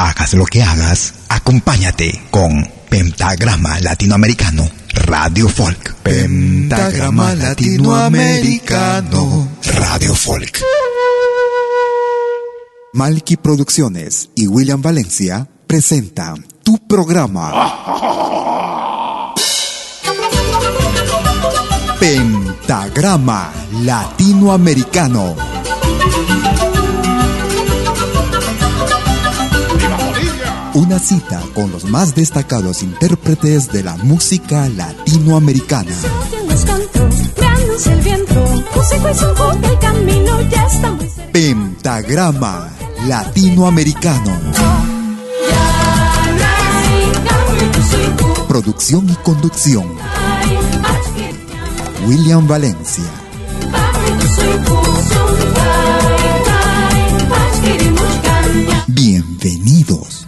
Hagas lo que hagas, acompáñate con Pentagrama Latinoamericano, Radio Folk. Pentagrama Latinoamericano, Radio Folk. Malky Producciones y William Valencia presentan tu programa. Pentagrama Latinoamericano. Una cita con los más destacados intérpretes de la música latinoamericana. Pentagrama Latinoamericano. Producción y conducción. William Valencia. Bienvenidos.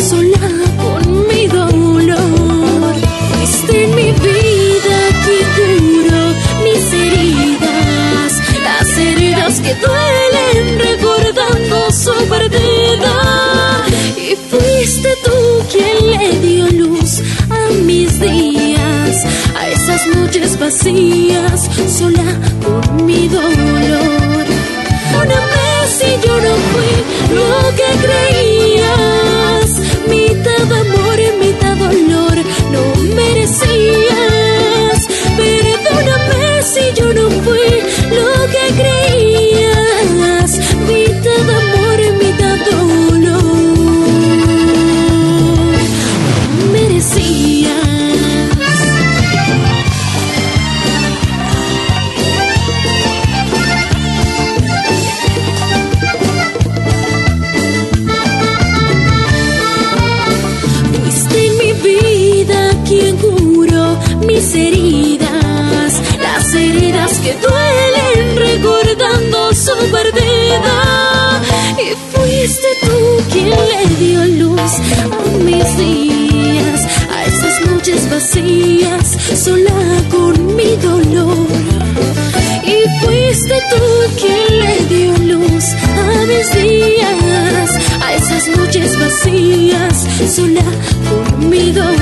Sola con mi dolor. Fuiste mi vida quien curó mis heridas, las heridas que duelen recordando su perdida. Y fuiste tú quien le dio luz a mis días, a esas noches vacías, sola con mi dolor. Perdóname si yo no fui lo que creías, mitad amor mitad dolor, a mis días, a esas noches vacías, sola con mi dolor. Y fuiste tú quien le dio luz a mis días, a esas noches vacías, sola con mi dolor.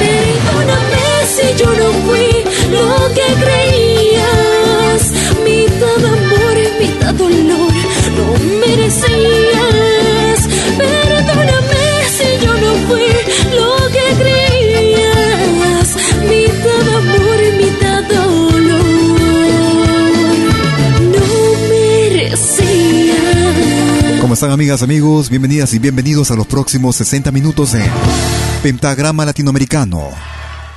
Perdóname si yo no fui están amigas, amigos? Bienvenidas y bienvenidos a los próximos 60 minutos de Pentagrama Latinoamericano.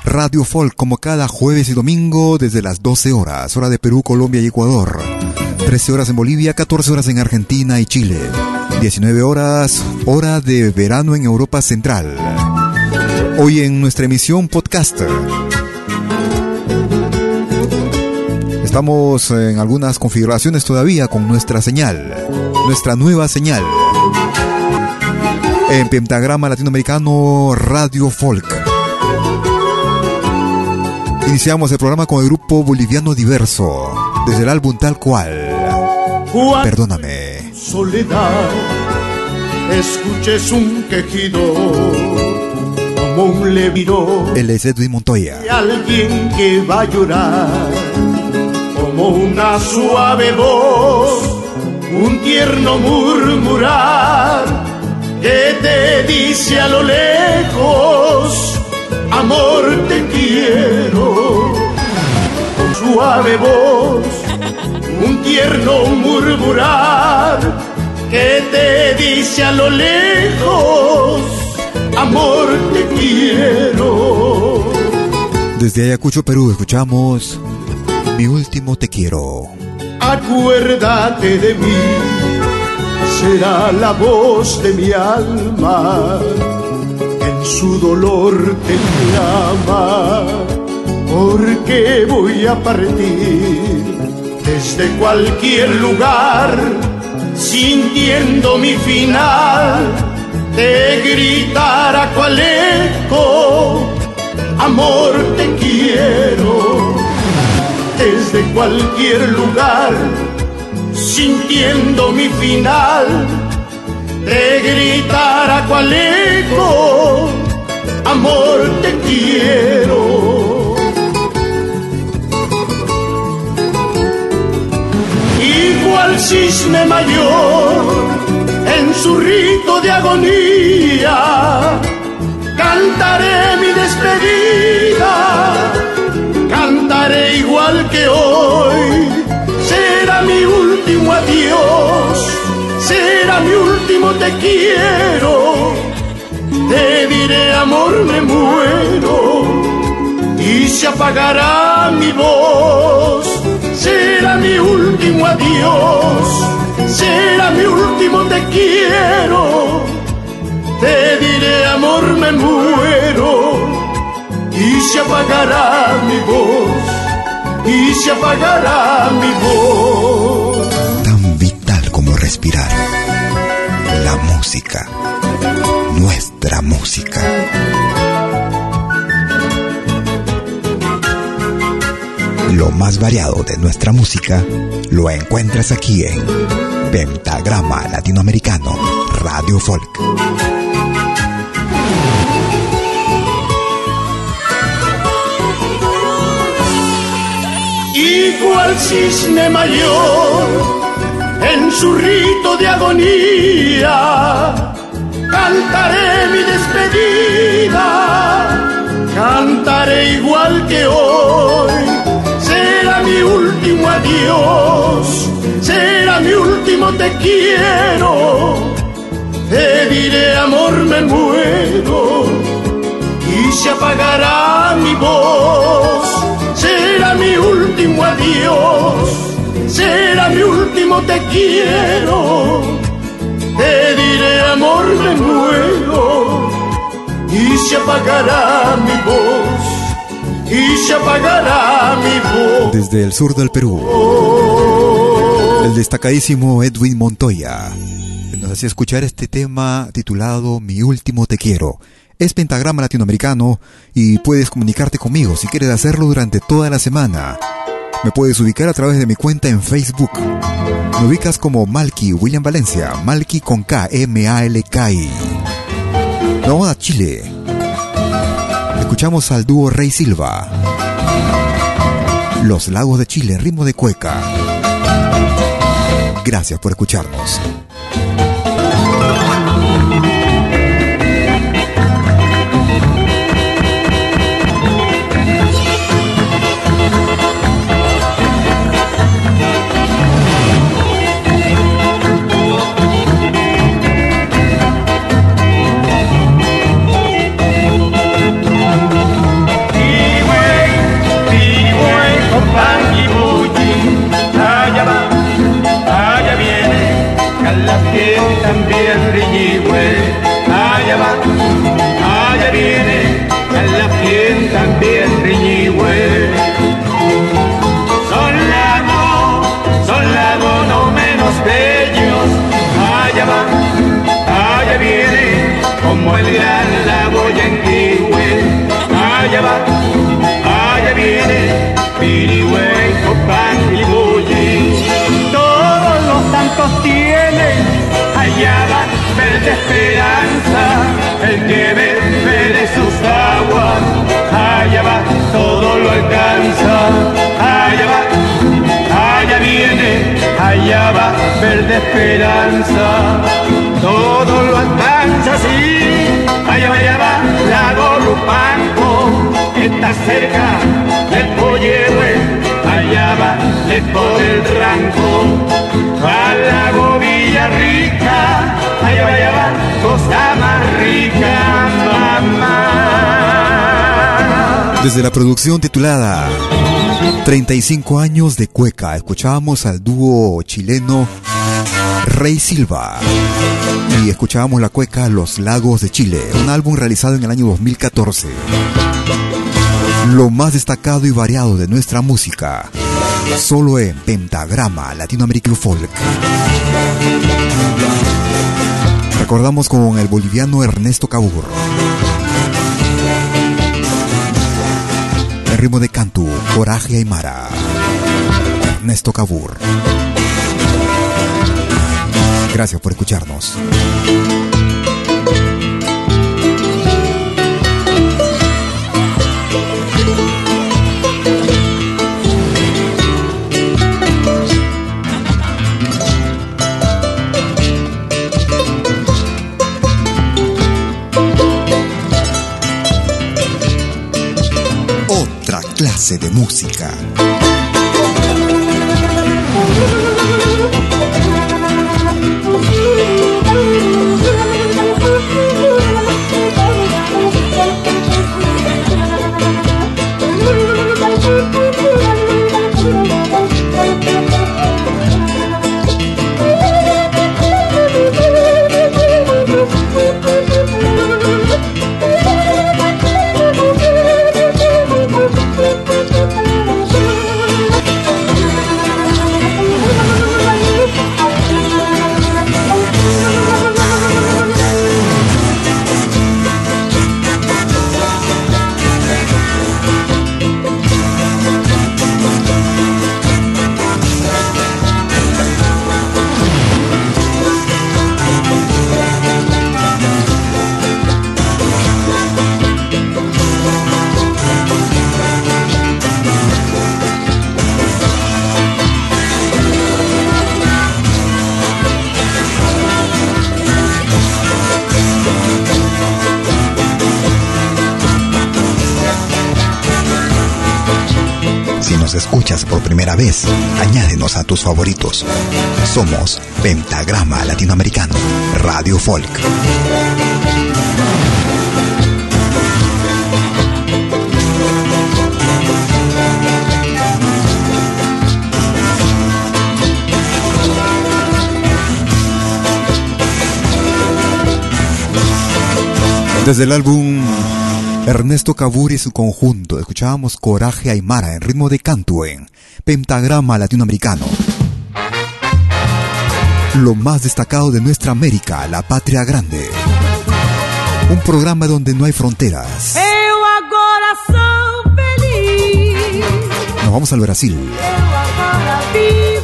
Radio Folk como cada jueves y domingo desde las 12 horas, hora de Perú, Colombia y Ecuador. 13 horas en Bolivia, 14 horas en Argentina y Chile. 19 horas, hora de verano en Europa Central. Hoy en nuestra emisión podcaster. Estamos en algunas configuraciones todavía con nuestra señal, nuestra nueva señal. En Pentagrama Latinoamericano Radio Folk. Iniciamos el programa con el grupo boliviano diverso. Desde el álbum tal cual. Perdóname. Soledad, escuches un quejido como un leviro. Él es Edwin Montoya. alguien que va a llorar una suave voz, un tierno murmurar que te dice a lo lejos, amor te quiero, con suave voz, un tierno murmurar que te dice a lo lejos, amor te quiero. Desde Ayacucho, Perú, escuchamos Mi último te quiero. Acuérdate de mí, será la voz de mi alma, en su dolor te llama, porque voy a partir desde cualquier lugar, sintiendo mi final, de gritar a cual eco, amor te quiero, desde cualquier lugar, sintiendo mi final, gritar a cual eco, amor te quiero. Igual cisne mayor en su rito de agonía, cantaré mi despedida, igual que hoy, será mi último adiós, será mi último te quiero, te diré amor me muero. Y se apagará mi voz, será mi último adiós, será mi último te quiero, te diré amor me muero y se apagará mi voz, y se apagará mi voz. Tan vital como respirar. La música. Nuestra música. Lo más variado de nuestra música lo encuentras aquí en Pentagrama Latinoamericano Radio Folk. Igual cisne mayor en su rito de agonía, cantaré mi despedida, cantaré igual que hoy, será mi último adiós, será mi último te quiero, te diré amor me muero y se apagará mi voz, será mi último adiós, será mi último te quiero, te diré amor me muero y se apagará mi voz, y se apagará mi voz. Desde el sur del Perú, el destacadísimo Edwin Montoya nos hacía escuchar este tema titulado Mi último te quiero. Es pentagrama latinoamericano y puedes comunicarte conmigo si quieres hacerlo durante toda la semana. Me puedes ubicar a través de mi cuenta en Facebook. Me ubicas como Malky William Valencia, Malky con K, M-A-L-K-I. Vamos a Chile. Escuchamos al dúo Rey Silva. Los Lagos de Chile, ritmo de cueca. Gracias por escucharnos. allá va, allá viene, Pirihuey, Copán, Piribuyi. Todos los santos tienen, allá va, verde esperanza, el que bebe de sus aguas, allá va, todo lo alcanza, allá va, allá viene, allá va, verde esperanza, todo lo alcanza. Desde la producción titulada 35 años de cueca, escuchábamos al dúo chileno Rey Silva. Y escuchábamos la cueca Los Lagos de Chile, un álbum realizado en el año 2014. Lo más destacado y variado de nuestra música, solo en Pentagrama Latinoamérica Folk. Recordamos con el boliviano Ernesto Cabur. El ritmo de Cantu, Coraje Aymara. Ernesto Cabur. Gracias por escucharnos. Clase de música. Tus favoritos. Somos Pentagrama Latinoamericano, Radio Folk. Desde el álbum Ernesto Cabur y su conjunto, escuchábamos Coraje Aymara en ritmo de canto en Pentagrama Latinoamericano. Lo más destacado de nuestra América, la patria grande. Un programa donde no hay fronteras. Eu agora feliz. Nos vamos al Brasil.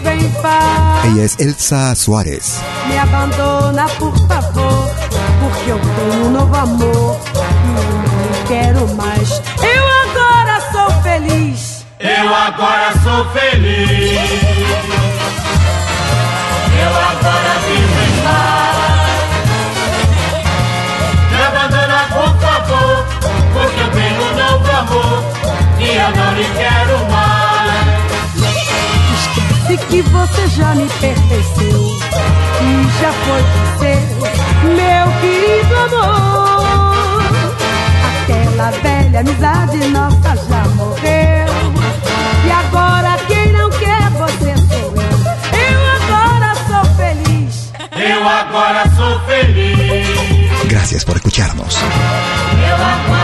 Em paz. Ella es Elsa Suárez. Me abandona, por favor, porque eu tenho um novo amor agora sou feliz. Eu agora vivo em paz. Me abandona, por favor, porque eu tenho um novo amor e eu não lhe quero mais. Esquece que você já me pertenceu e já foi você, meu querido amor. Aquela velha amizade nossa já morreu. Agora quem não quer você sou eu. Eu agora sou feliz. Eu agora sou feliz. Gracias por escucharnos. Eu agora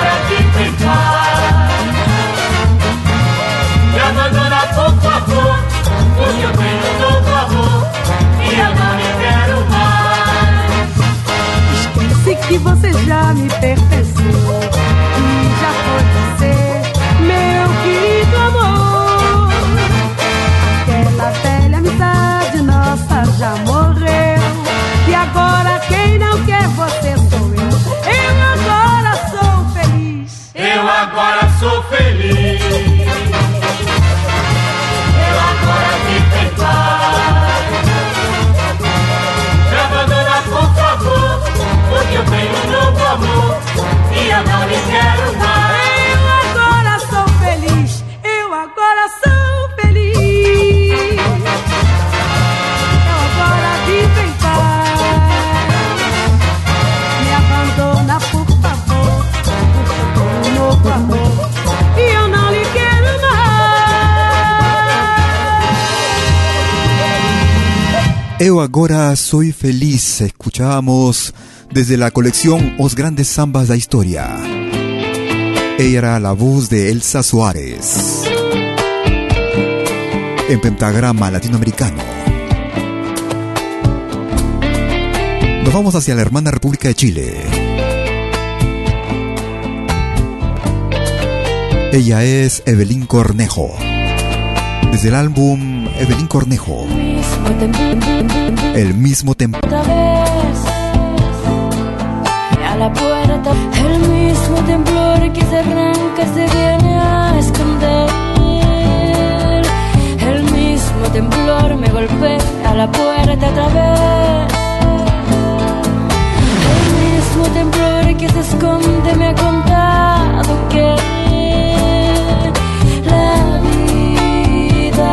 Eu agora soy feliz. Escuchábamos desde la colección Os Grandes Zambas da Historia. Ella era la voz de Elsa Suárez. En pentagrama latinoamericano. Nos vamos hacia la hermana República de Chile. Ella es Evelyn Cornejo. Desde el álbum Evelyn Cornejo. El mismo tempo. Otra vez a la puerta, el mismo temblor que se arranca se viene a esconder. El mismo temblor me golpea a la puerta otra vez. El mismo temblor que se esconde me ha contado que la vida,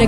le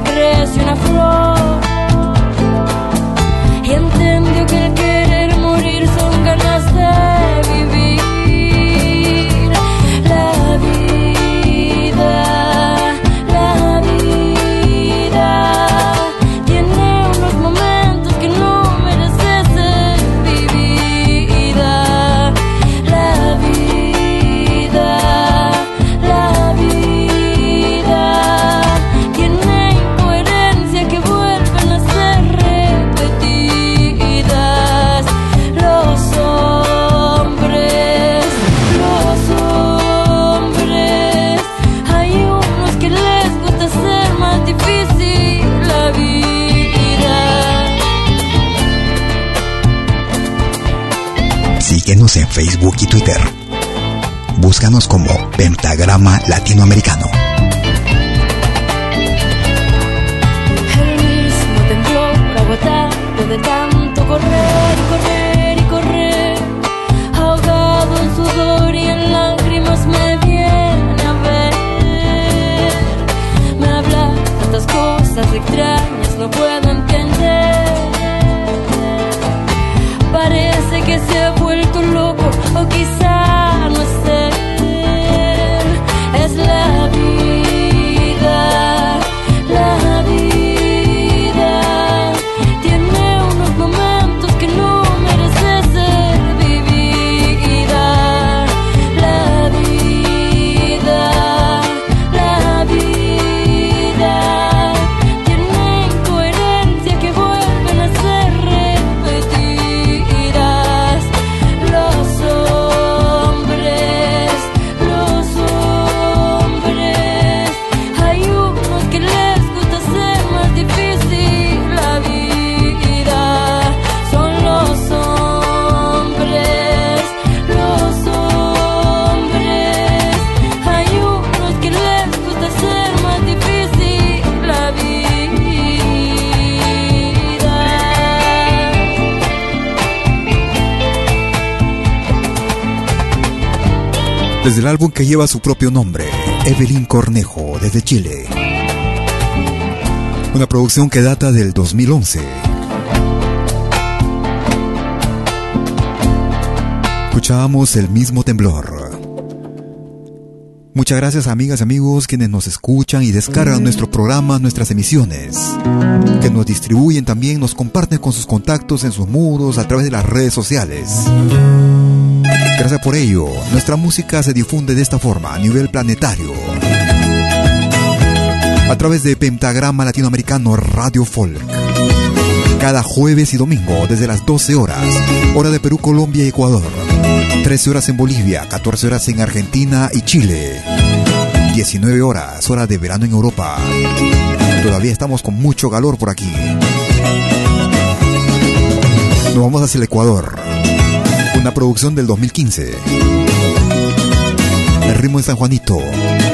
Facebook y Twitter. Búscanos como Pentagrama Latinoamericano. El mismo temblor agotado de tanto correr y correr y correr, ahogado en sudor y en lágrimas me viene a ver. Me habla tantas cosas extrañas, no puedo entender. Parece que se ha Desde el álbum que lleva su propio nombre, Evelyn Cornejo, desde Chile. Una producción que data del 2011. Escuchábamos el mismo temblor. Muchas gracias amigas y amigos quienes nos escuchan y descargan nuestro programa, nuestras emisiones, que nos distribuyen también, nos comparten con sus contactos en sus muros a través de las redes sociales. Gracias por ello, nuestra música se difunde de esta forma a nivel planetario. A través de Pentagrama Latinoamericano Radio Folk. Cada jueves y domingo desde las 12 horas, hora de Perú, Colombia y Ecuador. 13 horas en Bolivia, 14 horas en Argentina y Chile. 19 horas, hora de verano en Europa. Todavía estamos con mucho calor por aquí. Nos vamos hacia el Ecuador. Una producción del 2015. El ritmo de San Juanito.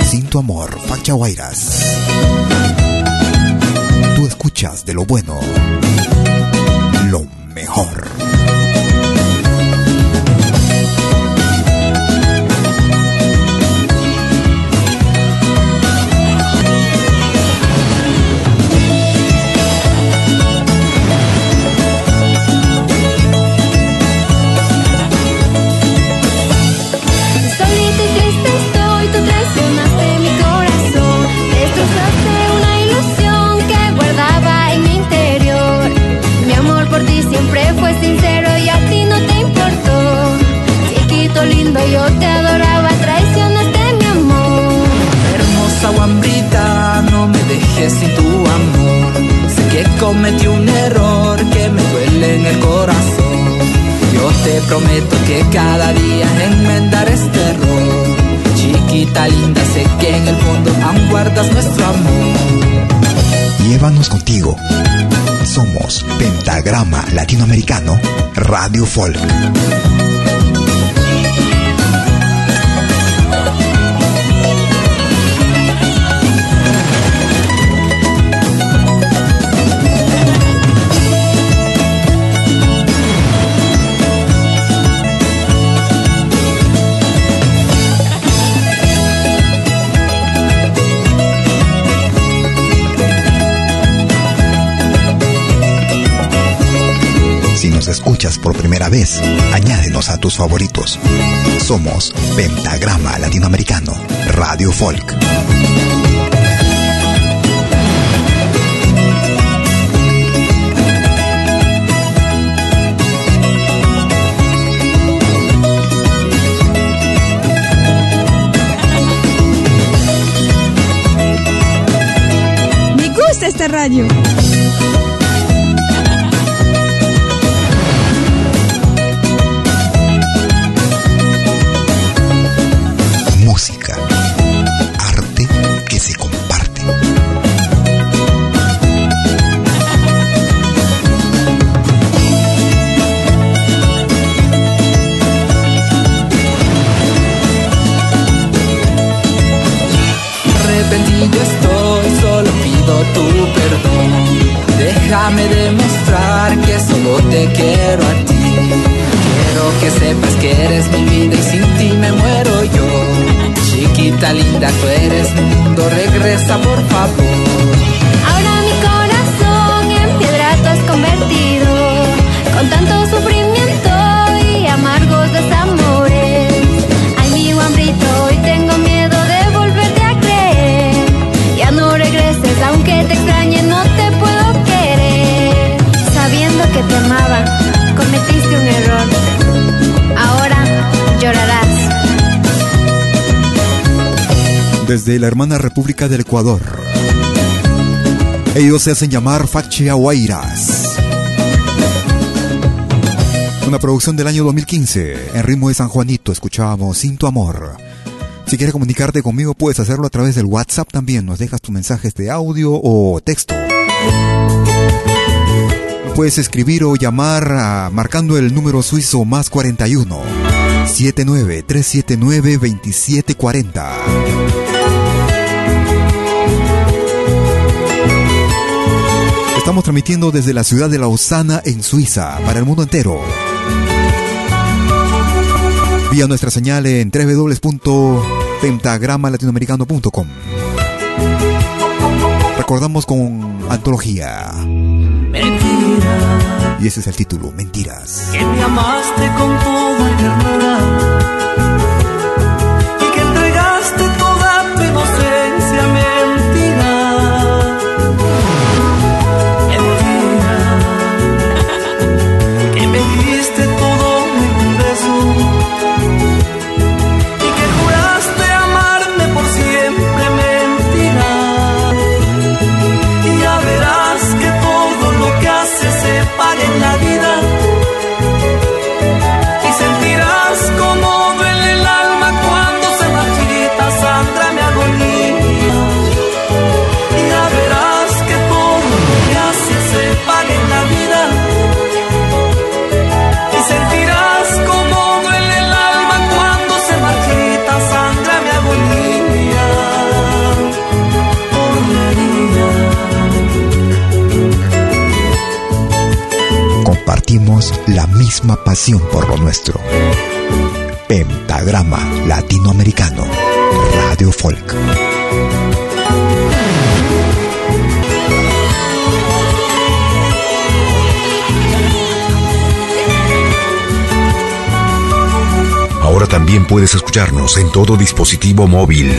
Sin tu amor, Facha Guairas. Tú escuchas de lo bueno. Lo mejor. Sin tu amor. Sé que cometí un error que me duele en el corazón. Yo te prometo que cada día enmendar este error. Chiquita linda, sé que en el fondo aún guardas nuestro amor. Llévanos contigo. Somos Pentagrama Latinoamericano Radio Folk. Escuchas por primera vez, añádenos a tus favoritos. Somos Pentagrama Latinoamericano, Radio Folk. Me gusta este radio. Por favor. Desde la hermana República del Ecuador. Ellos se hacen llamar Fachiahuayras. Una producción del año 2015. En ritmo de San Juanito escuchábamos Sin tu amor. Si quieres comunicarte conmigo puedes hacerlo a través del WhatsApp también. Nos dejas tus mensajes de audio o texto puedes escribir o llamar marcando el número suizo más 41 79 379 2740. Estamos transmitiendo desde la ciudad de Lausana en Suiza para el mundo entero. Vía nuestra señal en www.pentagramalatinoamericano.com. Recordamos con antología. Y ese es el título, Mentiras. Que me amaste con toda ternura misma pasión por lo nuestro. Pentagrama Latinoamericano, Radio Folk. Ahora también puedes escucharnos en todo dispositivo móvil.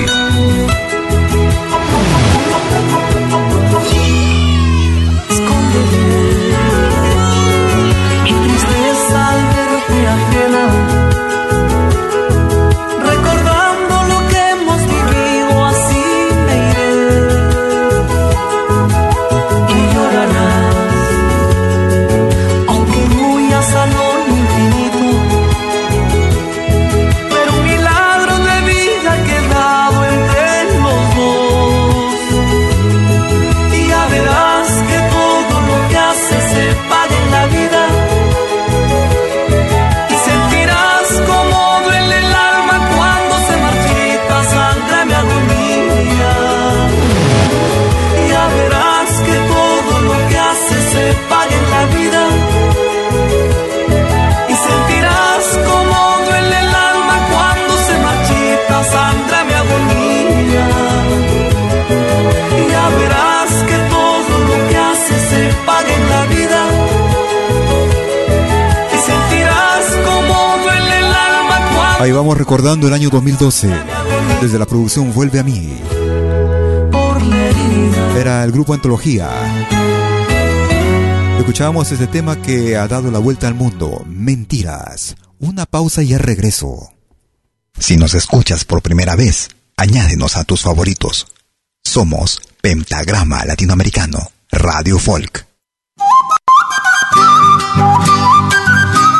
Recordando el año 2012, desde la producción Vuelve a mí. Era el grupo Antología. Escuchábamos este tema que ha dado la vuelta al mundo, Mentiras. Una pausa y al regreso. Si nos escuchas por primera vez, añádenos a tus favoritos. Somos Pentagrama Latinoamericano, Radio Folk.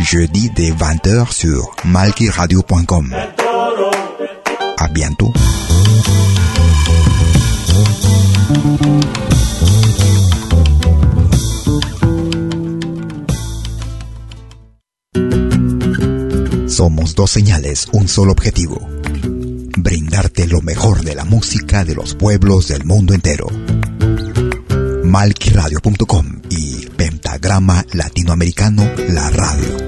Jeudi dès 20h sur malkiradio.com. À bientôt. Somos dos señales, un solo objetivo. Brindarte lo mejor de la música de los pueblos del mundo entero. Malquiradio.com y Pentagrama Latinoamericano, la radio.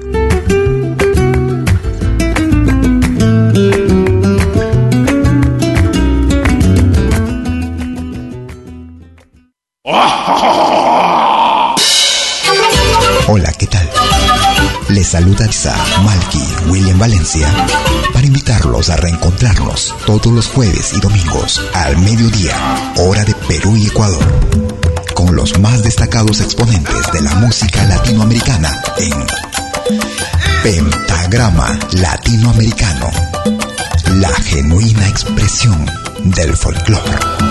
Saluda Isa, Malky, William Valencia para invitarlos a reencontrarnos todos los jueves y domingos al mediodía, hora de Perú y Ecuador, con los más destacados exponentes de la música latinoamericana en Pentagrama Latinoamericano, la genuina expresión del folclore.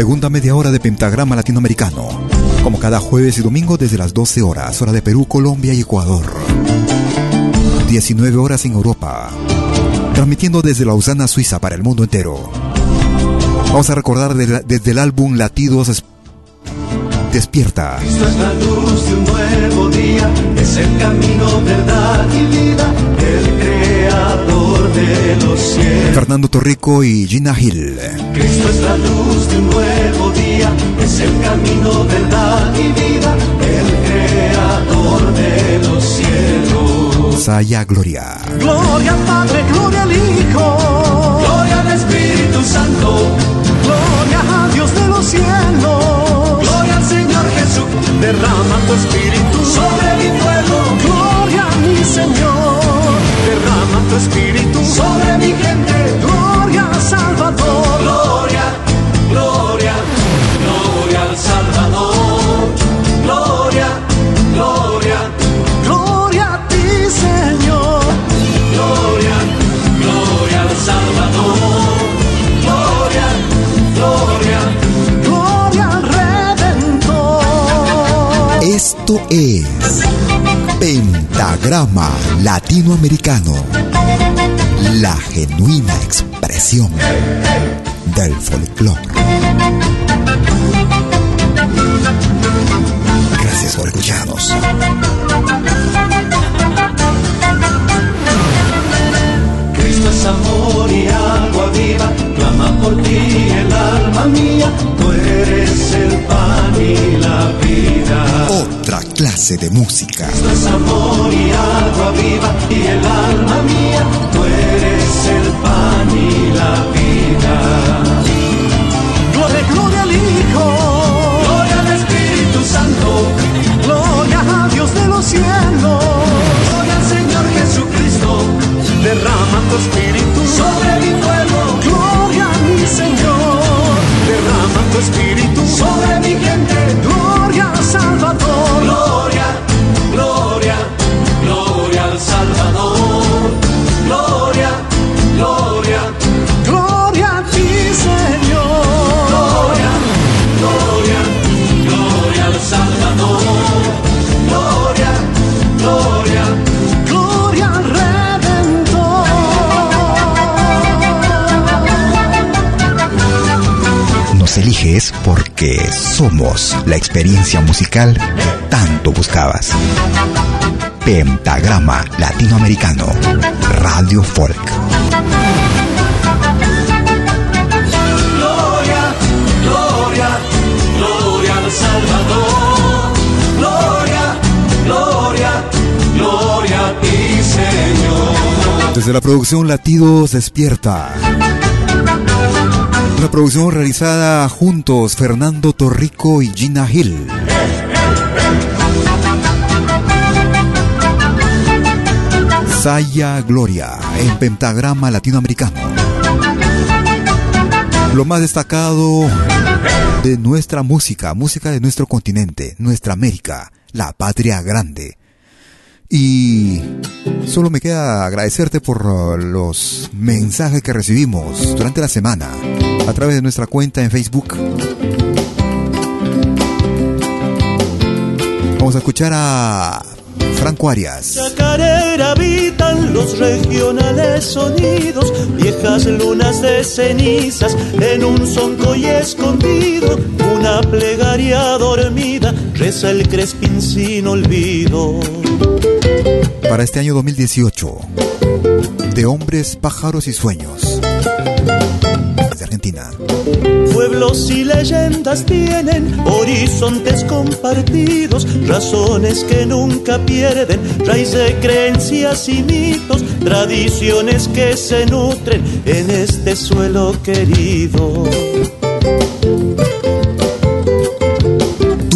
Segunda media hora de Pentagrama Latinoamericano. Como cada jueves y domingo desde las 12 horas, hora de Perú, Colombia y Ecuador. 19 horas en Europa. Transmitiendo desde Lausana, Suiza para el mundo entero. Vamos a recordar desde el álbum Latidos Despierta. Cristo es la luz de un nuevo día, es el camino, verdad y vida, el creador de los cielos. Fernando Torrico y Gina Hill. Cristo es la luz de un nuevo día, es el camino, verdad y vida, el creador de los cielos. Saya Gloria. Gloria al Padre, gloria al Hijo, gloria al Espíritu Santo, gloria a Dios de los cielos, gloria al Señor Jesús, derrama tu espíritu sobre mi pueblo, gloria a mi Señor, espíritu. Sobre mi gente, gloria al Salvador, gloria, gloria, gloria al Salvador, gloria, gloria, gloria a ti Señor, gloria, gloria al Salvador, gloria, gloria, gloria al Redentor. Esto es Pentagrama Latinoamericano, la genuina expresión del folclore. Gracias por escucharnos. Cristo es y agua clama por ti el alma mía, tú eres el pan y la vida. Otra clase de música. Cristo es amor y agua viva, y el alma mía, tú eres el pan y la vida. Gloria, gloria al Hijo, gloria al Espíritu Santo, gloria a Dios de los cielos, gloria al Señor Jesucristo, derrama tu espíritu sobre mi pueblo, Señor, derrama tu espíritu sobre mi gente, gloria al Salvador, gloria, gloria, gloria al Salvador, Eliges porque somos la experiencia musical que tanto buscabas. Pentagrama Latinoamericano Radio Folk. Gloria, gloria, gloria al Salvador. Gloria, gloria, gloria a ti, Señor. Desde la producción Latidos Despierta. Una producción realizada juntos Fernando Torrico y Gina Hill. Saya Gloria en Pentagrama Latinoamericano. Lo más destacado de nuestra música, música de nuestro continente, nuestra América, la patria grande. Y solo me queda agradecerte por uh, los mensajes que recibimos durante la semana a través de nuestra cuenta en Facebook. Vamos a escuchar a Franco Arias. Chacarera habitan los regionales sonidos, viejas lunas de cenizas en un sonco y escondido, una plegaria dormida, reza el crespín sin olvido. Para este año 2018, de hombres, pájaros y sueños. Desde Argentina. Pueblos y leyendas tienen horizontes compartidos, razones que nunca pierden, raíz de creencias y mitos, tradiciones que se nutren en este suelo querido.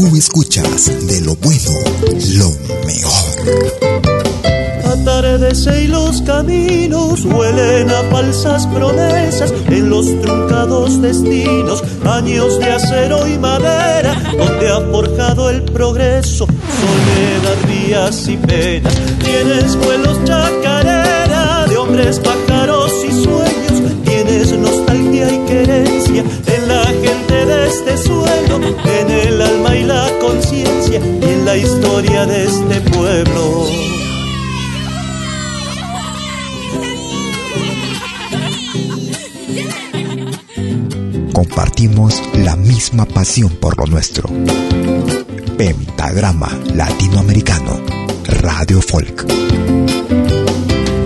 Tú escuchas de lo bueno, lo mejor. Atardece y los caminos huelen a falsas promesas en los truncados destinos, años de acero y madera, donde ha forjado el progreso, soledad, días y penas. Tienes vuelos chacarera de hombres, pájaros y sueños, tienes nostalgia y querencia en la gente de este suelo, en el la historia de este pueblo. Compartimos la misma pasión por lo nuestro. Pentagrama Latinoamericano, Radio Folk.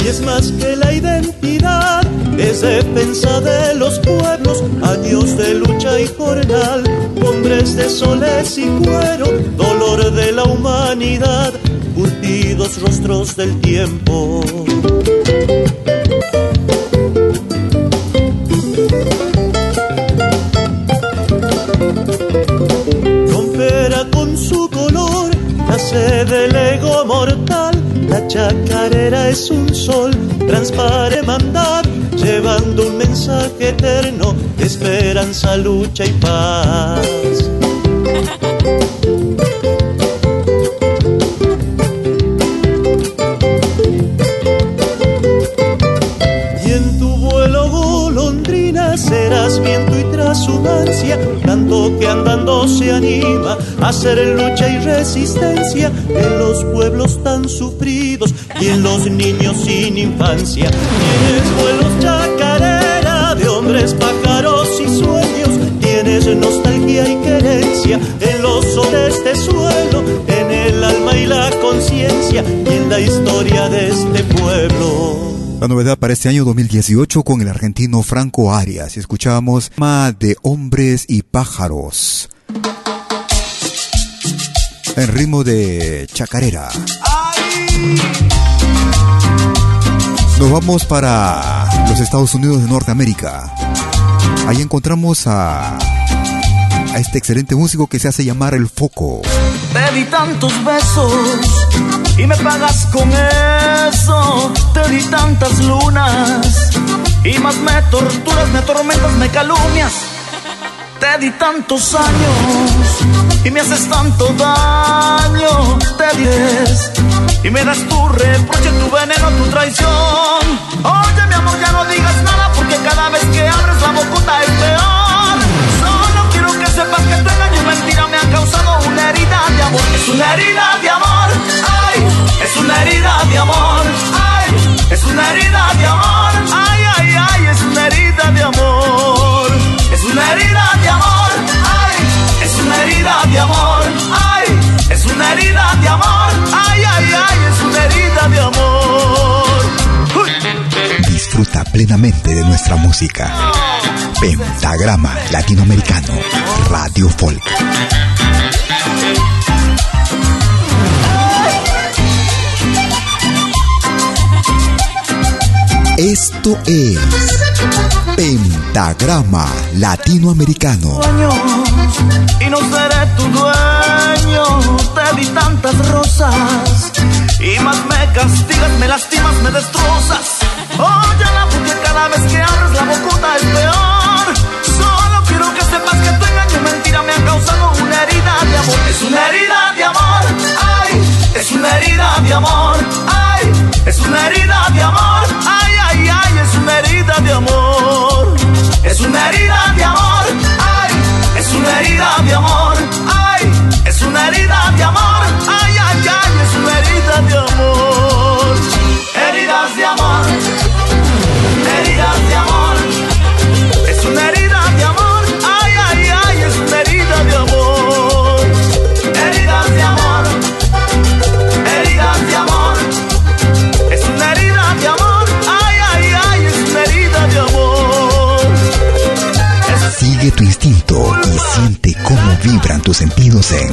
Y es más que la identidad, es defensa de los pueblos, años de lucha y jornal, hombres de soles y cuero, dolor de la humanidad, curtidos rostros del tiempo. Rompera con su color, nace del ego mortal, la chacarera es un sol, transparente mandar, llevando un mensaje eterno de esperanza, lucha y paz. Y en tu vuelo golondrina serás viento y transhumancia, canto que andando se anima a hacer lucha y resistencia en los pueblos tan sufridos y en los niños sin infancia. Tienes vuelos chacarera La novedad para este año 2018 con el argentino Franco Arias. Y escuchábamos más de hombres y pájaros. En ritmo de chacarera. Nos vamos para los Estados Unidos de Norteamérica. Ahí encontramos a, este excelente músico que se hace llamar El Foco. Te di tantos besos y me pagas con eso. Te di tantas lunas y más me torturas, me atormentas, me calumnias. Te di tantos años y me haces tanto daño. Te dices y me das tu reproche, tu veneno, tu traición. Oye, mi amor, ya no digas nada porque cada vez que abres la bocota es peor. Sepas que tu engaño y mentira me han causado una herida de amor. Es una herida de amor, ay, es una herida de amor, ay, es una herida de amor, ay, ay, ay, es una herida de amor, es una herida de amor, ay, es una herida de amor, ay, es una herida de amor, ay, ay, ay, es una herida de amor. Disfruta plenamente de nuestra música. Pentagrama Latinoamericano, Radio Folk. Esto es Pentagrama Latinoamericano. y no seré tu dueño. Te di tantas rosas y más me castigas, me lastimas, me destrozas. Porque cada vez que abres la bocota es peor. Solo quiero que sepas que tu engaño mentira me han causado una herida de amor. Es una herida de amor, ay, es una herida de amor, ay, es una herida de amor, ay, ay, ay, es una herida de amor, es una herida de amor, ay, es una herida de amor, ay, es una herida de amor, ay, ay, ay, es una herida de amor, heridas de amor, Instinto y siente cómo vibran tus sentidos en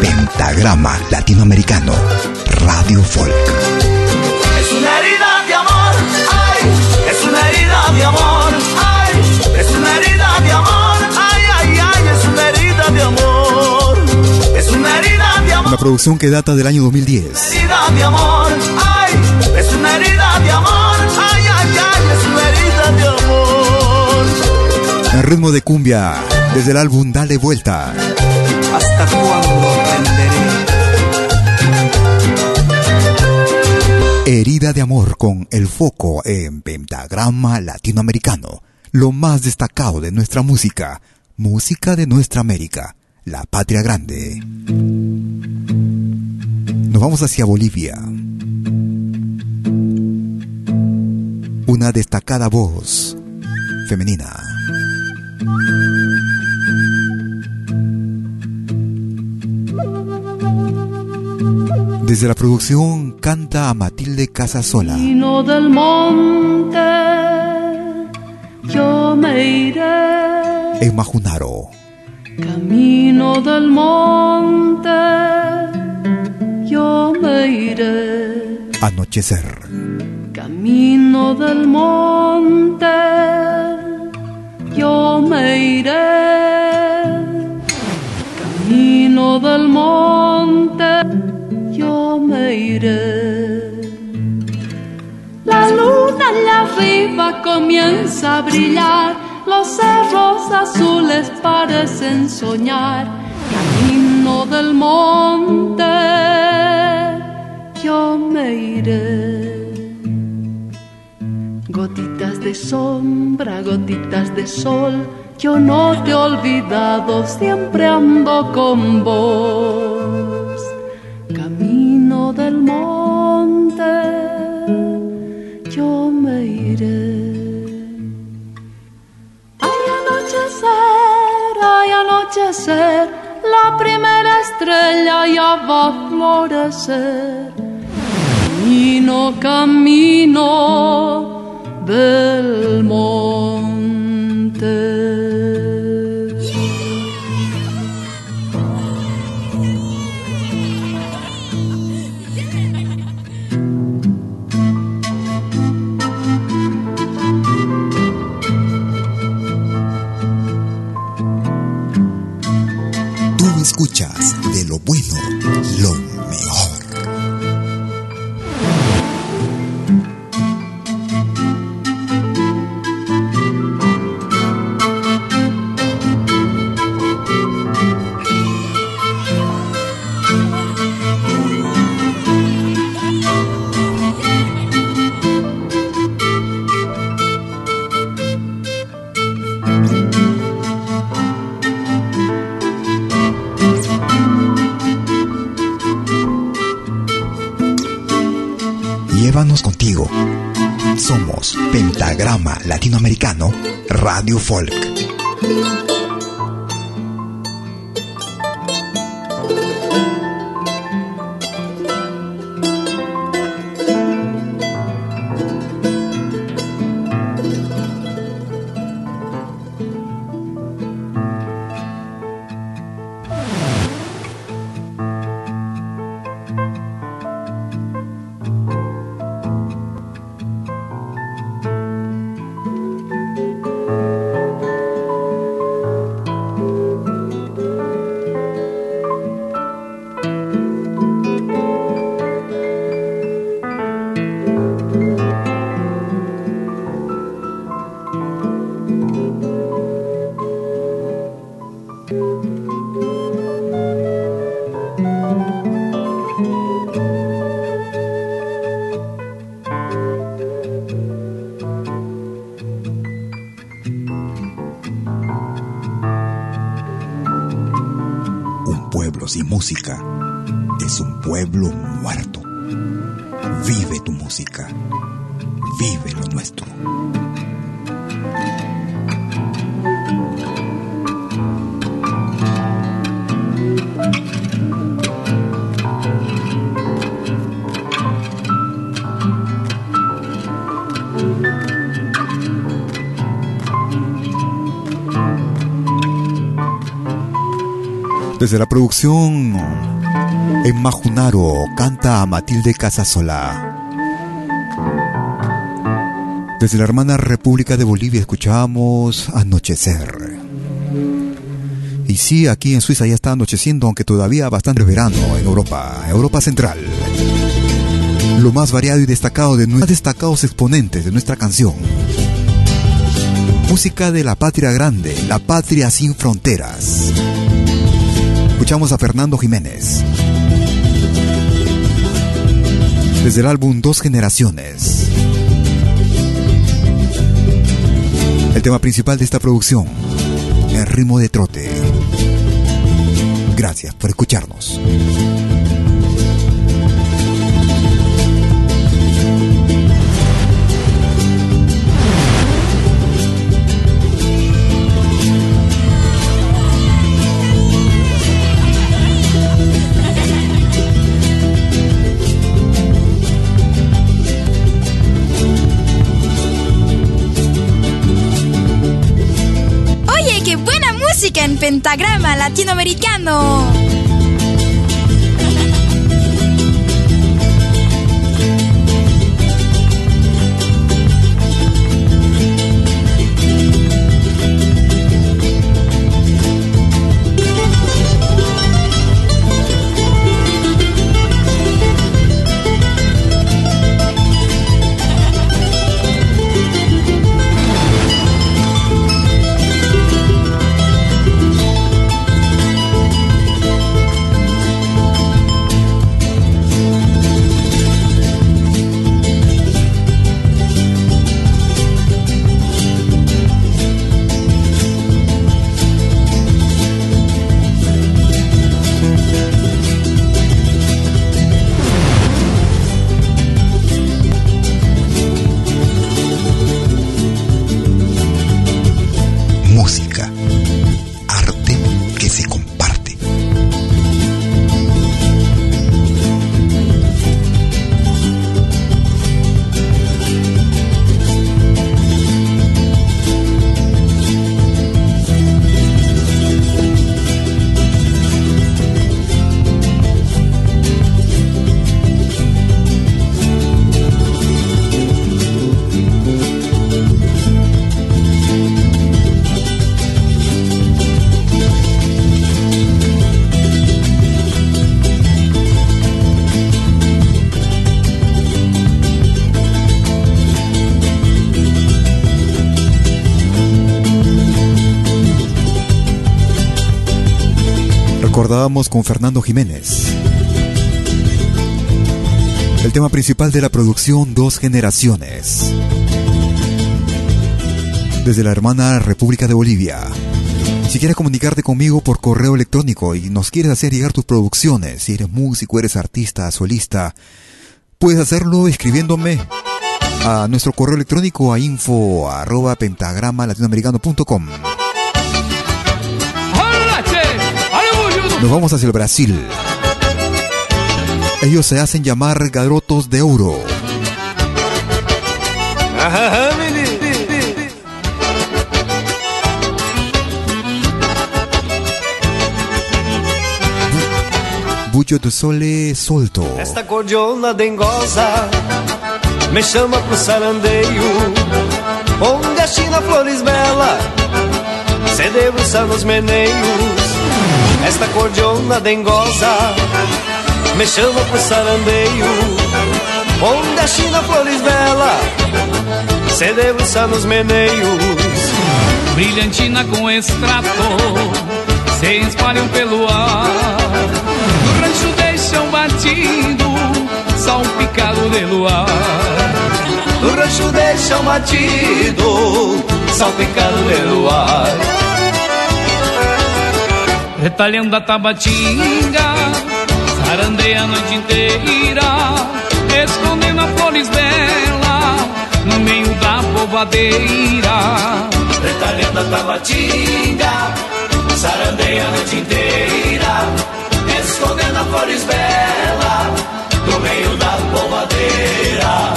Pentagrama Latinoamericano, Radio Folk. Es una herida de amor, ay, es una herida de amor, ay, es una herida de amor, ay, ay, ay, es una herida de amor, es una herida de amor, Una producción que data del año 2010. herida de amor, ay, es una herida de amor, En ritmo de cumbia, desde el álbum Dale Vuelta. ¿Hasta cuándo aprenderé? Herida de amor con el foco en pentagrama latinoamericano. Lo más destacado de nuestra música. Música de nuestra América. La patria grande. Nos vamos hacia Bolivia. Una destacada voz femenina. Desde la producción canta a Matilde Casasola. Camino del monte, yo me iré. Emma Junaro. Camino del monte, yo me iré. Anochecer. Camino del monte, yo me iré. Camino del monte, yo me iré. La luna allá arriba comienza a brillar, los cerros azules parecen soñar. Camino del monte, yo me iré. De sombra, gotitas de sol, yo no te he olvidado, siempre ando con vos. Camino del monte, yo me iré. Ay, anochecer, ay, anochecer, la primera estrella ya va a florecer. Camino, camino del monte. Tú escuchas de lo bueno, Somos Pentagrama Latinoamericano Radio Folk. Vive lo nuestro. Desde la producción en Majunaro canta a Matilde Casasola. Desde la hermana República de Bolivia escuchamos Anochecer. Y sí, aquí en Suiza ya está anocheciendo, aunque todavía bastante verano en Europa, Europa Central. Lo más variado y destacado de nuestros destacados exponentes de nuestra canción. Música de la patria grande, la patria sin fronteras. Escuchamos a Fernando Jiménez. Desde el álbum Dos Generaciones. El tema principal de esta producción, el ritmo de trote. Gracias por escucharnos. Pentagrama latinoamericano. Con Fernando Jiménez. El tema principal de la producción Dos Generaciones. Desde la hermana República de Bolivia. Si quieres comunicarte conmigo por correo electrónico y nos quieres hacer llegar tus producciones, si eres músico, eres artista, solista, puedes hacerlo escribiéndome a nuestro correo electrónico a info arroba pentagrama latinoamericano.com. Nos vamos hacia el Brasil. Ellos se hacen llamar garotos de ouro. Bucho de Sole solto. Esta cordiona dengosa me chama pro sarandeio, onde a China flores bela se debruça nos meneios. Esta cordiona dengosa me chama pro sarandeio Onde a China flores bela se debruça nos meneios. Brilhantina com extrato se espalham pelo ar. No rancho deixam batido salpicado de luar. No rancho deixam batido salpicado de luar retalhando a tabatinga, sarandeia a noite inteira, escondendo a flores bela no meio da povadeira. Retalhando a tabatinga, sarandeia a noite inteira, escondendo a flores bela no meio da povadeira.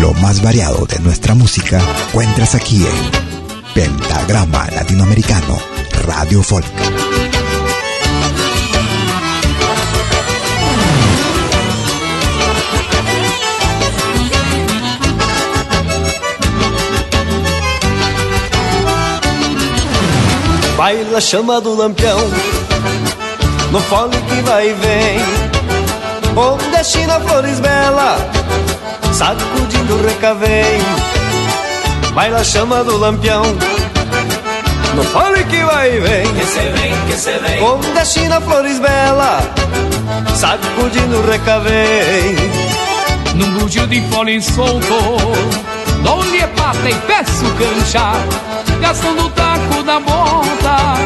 Lo más variado de nuestra música encuentras aquí en Pentagrama Latinoamericano Radio Folk. Baila chama do lampião No fole que vai e vem Onde a China flores bela Sacudindo o recavém Baila chama do lampião No fole que vai e vem. Que se vem, que se vem. Onde a China flores bela Sacudindo o recavém Num bugio de fole solto Dou-lhe pata e peço cancha Gastando o taco da bota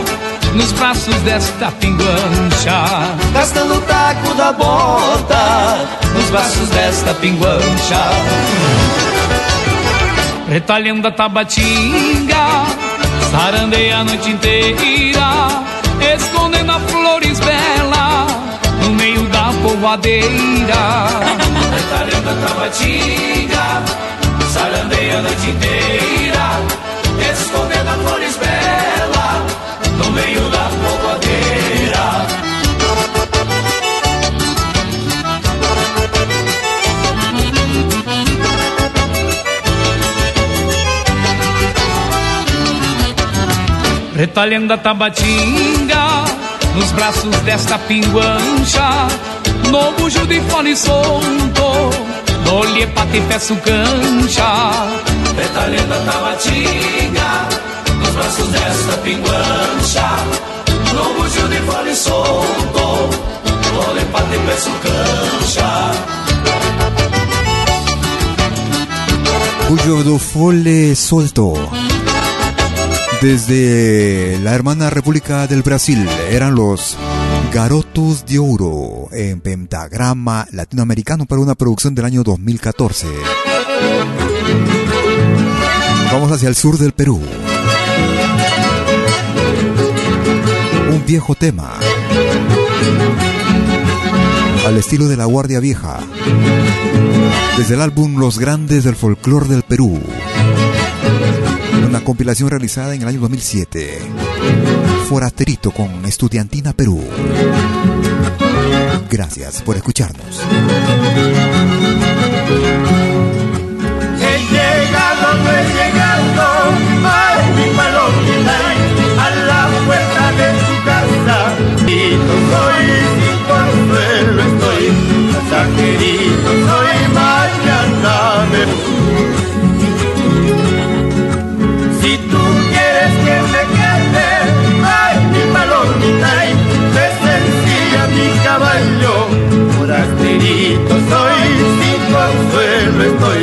Nos braços desta pinguancha Gastando o taco da bota Nos braços desta pinguancha Retalhando a tabatinga Sarandeia a noite inteira Escondendo a flores bela No meio da povoadeira. Retalhando a tabatinga Sarandeia a noite inteira Escondendo a flores bela No meio da Retalhando a tabatinga Nos braços desta pinguancha No bujo de fole solto Dou-lhe pata e peço cancha Retalhando a tabatinga Nos braços desta pinguancha No bujo de fole solto Dou-lhe pata e peço cancha Bujo do Fole Solto. Desde la hermana República del Brasil eran los Garotos de Oro en pentagrama latinoamericano para una producción del año 2014. Vamos hacia el sur del Perú. Un viejo tema. Al estilo de la Guardia Vieja. Desde el álbum Los Grandes del Folclor del Perú. Compilación realizada en el año 2007. Forasterito con Estudiantina Perú. Gracias por escucharnos. He llegado,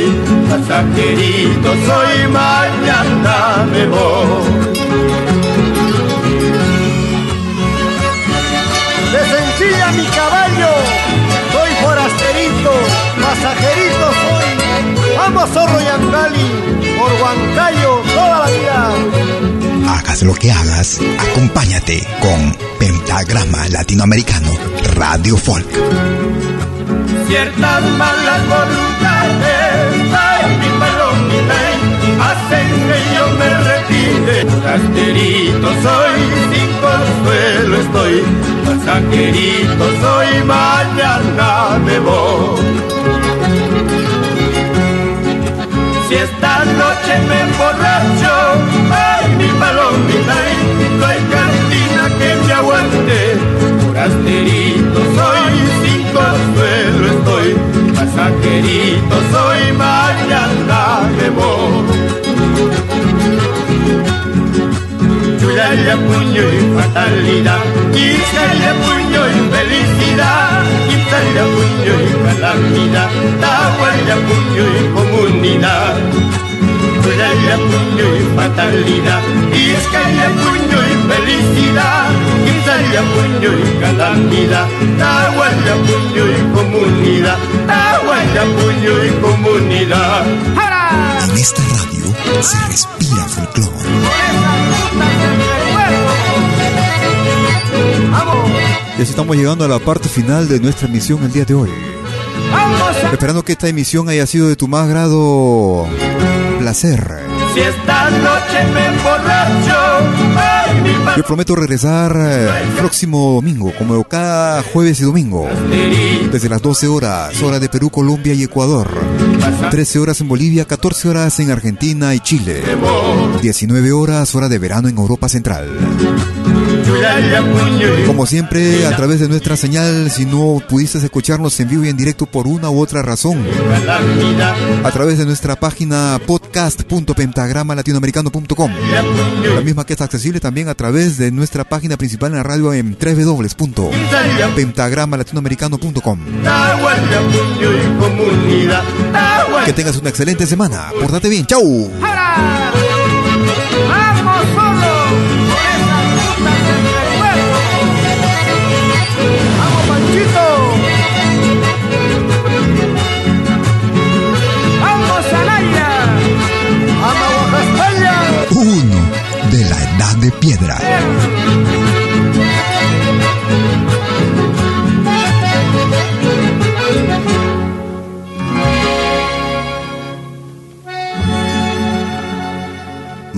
consuelo estoy, pasajerito soy, mañana me voy. De sencilla mi caballo, soy forasterito, pasajerito soy. Vamos Zorro y Angali, por Huancayo toda la vida. Hagas lo que hagas, acompáñate con Pentagrama Latinoamericano Radio Folk. Ciertas malas voluntades, ay mi palomita, hacen que yo me retire. Forasterito soy, sin consuelo estoy, pasajerito soy, mañana me voy. Si esta noche me emborracho, pasajerito soy, mañana me voy. Chulaya, puño y fatalidad, Quisaya, puño y felicidad, Quisaya, puño y calamidad, Tahuaya, puño y comunidad. Chulaya, Iscaya, puño y fatalidad, Iscaya, puño y felicidad, Iscaya, puño y calamidad, Tahuaya, puño y comunidad, Tahuaya, puño y comunidad. En esta radio se respira folclore. Ya estamos llegando a la parte final de nuestra emisión el día de hoy. Esperando que esta emisión haya sido de tu más grado placer. Si esta noche me Yo prometo regresar el eh, próximo domingo, como cada jueves y domingo, desde las 12 horas, hora de Perú, Colombia y Ecuador. 13 horas en Bolivia, 14 horas en Argentina y Chile. 19 horas, hora de verano en Europa Central. Como siempre, a través de nuestra señal, si no pudiste escucharnos en vivo y en directo por una u otra razón, a través de nuestra página podcast.pentagramalatinoamericano.com, la misma que está accesible también a través de nuestra página principal en la radio en www.pentagramalatinoamericano.com. Que tengas una excelente semana. Pórtate bien. ¡Chau!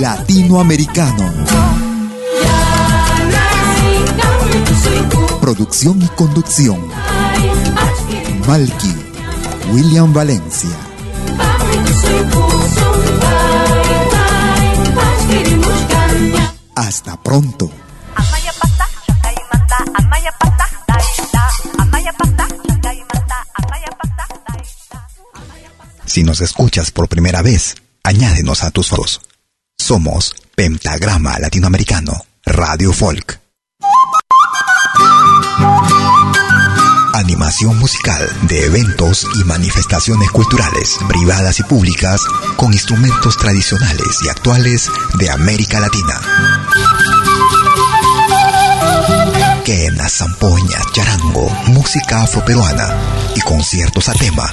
Latinoamericano. Producción y conducción. Malky, William Valencia. Hasta pronto. Si nos escuchas por primera vez, añádenos a tus fotos. Somos Pentagrama Latinoamericano, Radio Folk. Animación musical de eventos y manifestaciones culturales, privadas y públicas, con instrumentos tradicionales y actuales de América Latina. Quenas, zampoñas, charango, música afroperuana y conciertos a tema.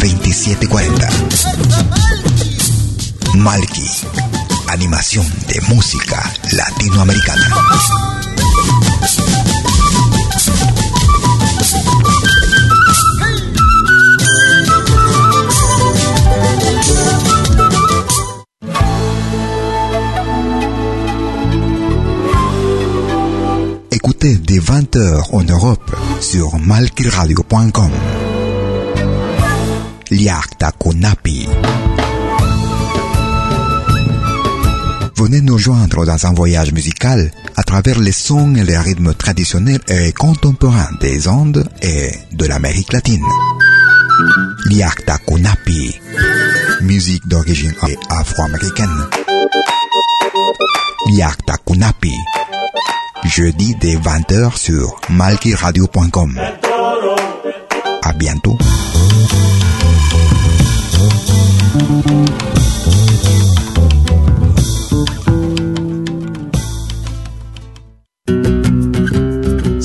2740. Malki, animación de música latinoamericana. Écoutez des 20h en Europe sur malkiradio.com. Liakta Kunapi. Venez nous joindre dans un voyage musical à travers les sons et les rythmes traditionnels et contemporains des Andes et de l'Amérique latine. Liakta Kunapi. Musique d'origine afro-américaine. Liakta Kunapi jeudi dès 20h sur malkiradio.com. À bientôt.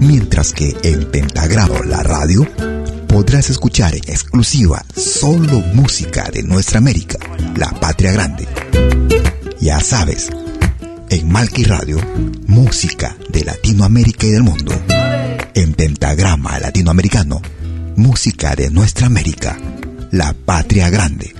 Mientras que en Pentagrama La Radio podrás escuchar en exclusiva solo música de nuestra América, la patria grande. Ya sabes, en Malqui Radio, música de Latinoamérica y del mundo. En Pentagrama Latinoamericano, música de nuestra América, la patria grande.